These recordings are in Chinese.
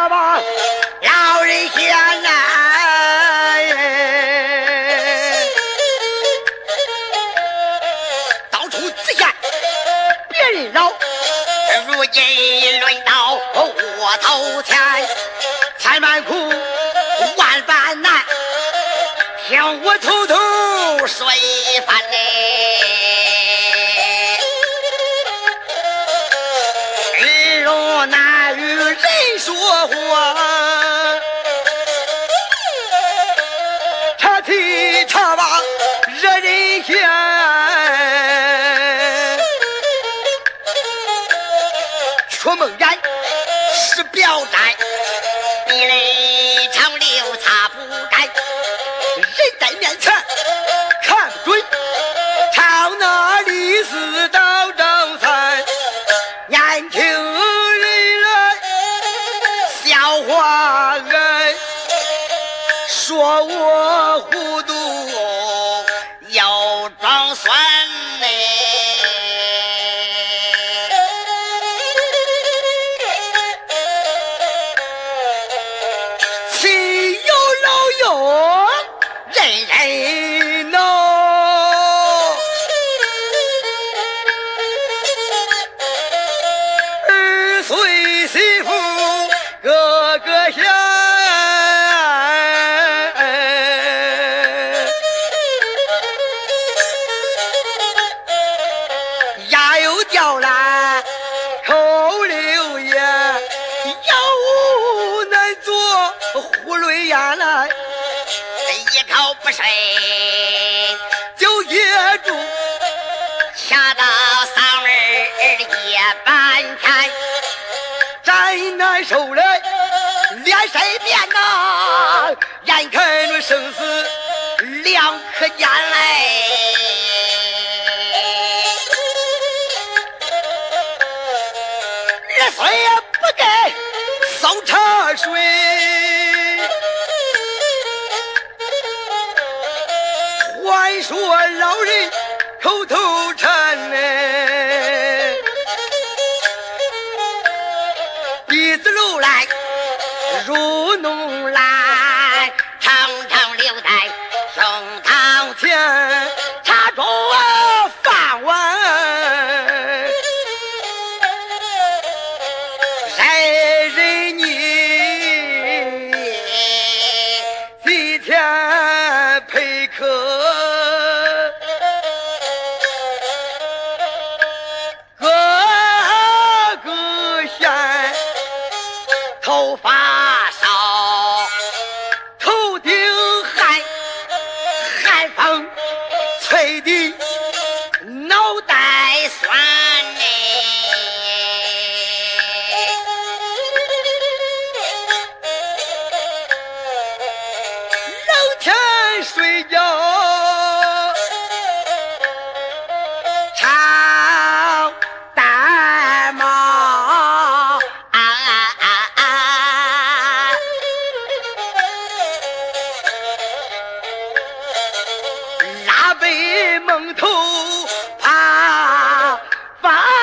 要老人先难，到处借钱别人捞，如今轮到我头前，千般苦，万般难，听我偷偷说。是表债，你嘞长溜擦不干，人在面前看不准，朝那里是到正三，年轻人来笑话人，说我糊涂儿孙媳妇个个嫌，牙又掉烂，口流烟，药难做，囫囵咽来，一口不睡就噎住，掐到嗓门儿夜半天，真难受嘞，脸色变呐，眼看着生死两可见嘞。二岁也不该烧茶水，还说老人口头禅呢，被蒙头啪啪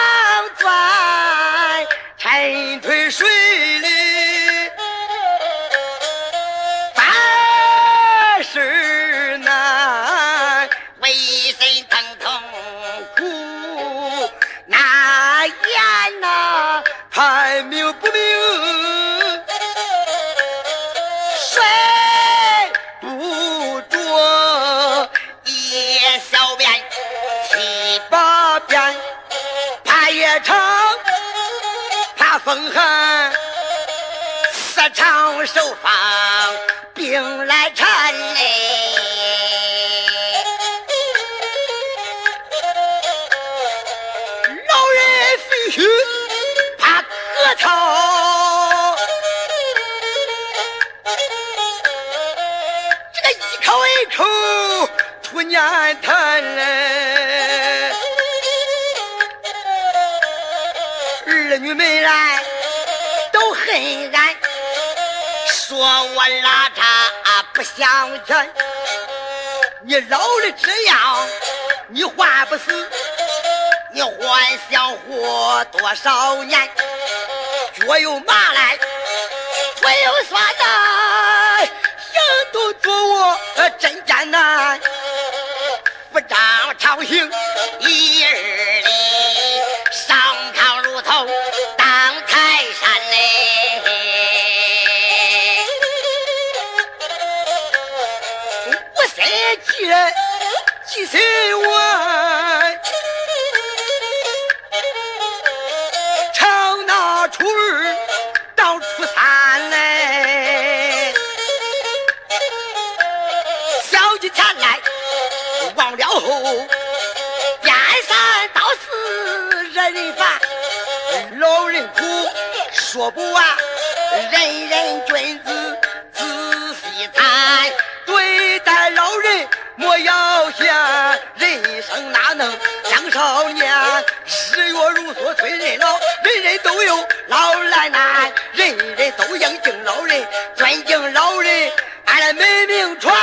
风寒。四场手放病来缠嘞，老人必须怕咳嗽，这个一口一口吐粘痰嘞，儿女们来都恨俺。说我拉碴不向前，你老了这样，你还不死？你还想活多少年？脚又麻来，腿又酸呐，行动做我真艰难。不张朝行一日嘞。我心几人几岁晚？长那初二到初三嘞，小几天来忘了后，颠三倒四惹人烦，老人苦说不完，人人君日月如梭催人老，人人都有老来难，人人都应敬老人，尊敬老人，俺的美名传。